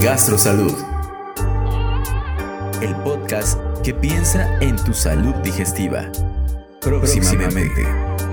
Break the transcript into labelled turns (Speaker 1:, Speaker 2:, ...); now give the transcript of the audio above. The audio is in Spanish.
Speaker 1: Gastrosalud. El podcast que piensa en tu salud digestiva. Próximamente.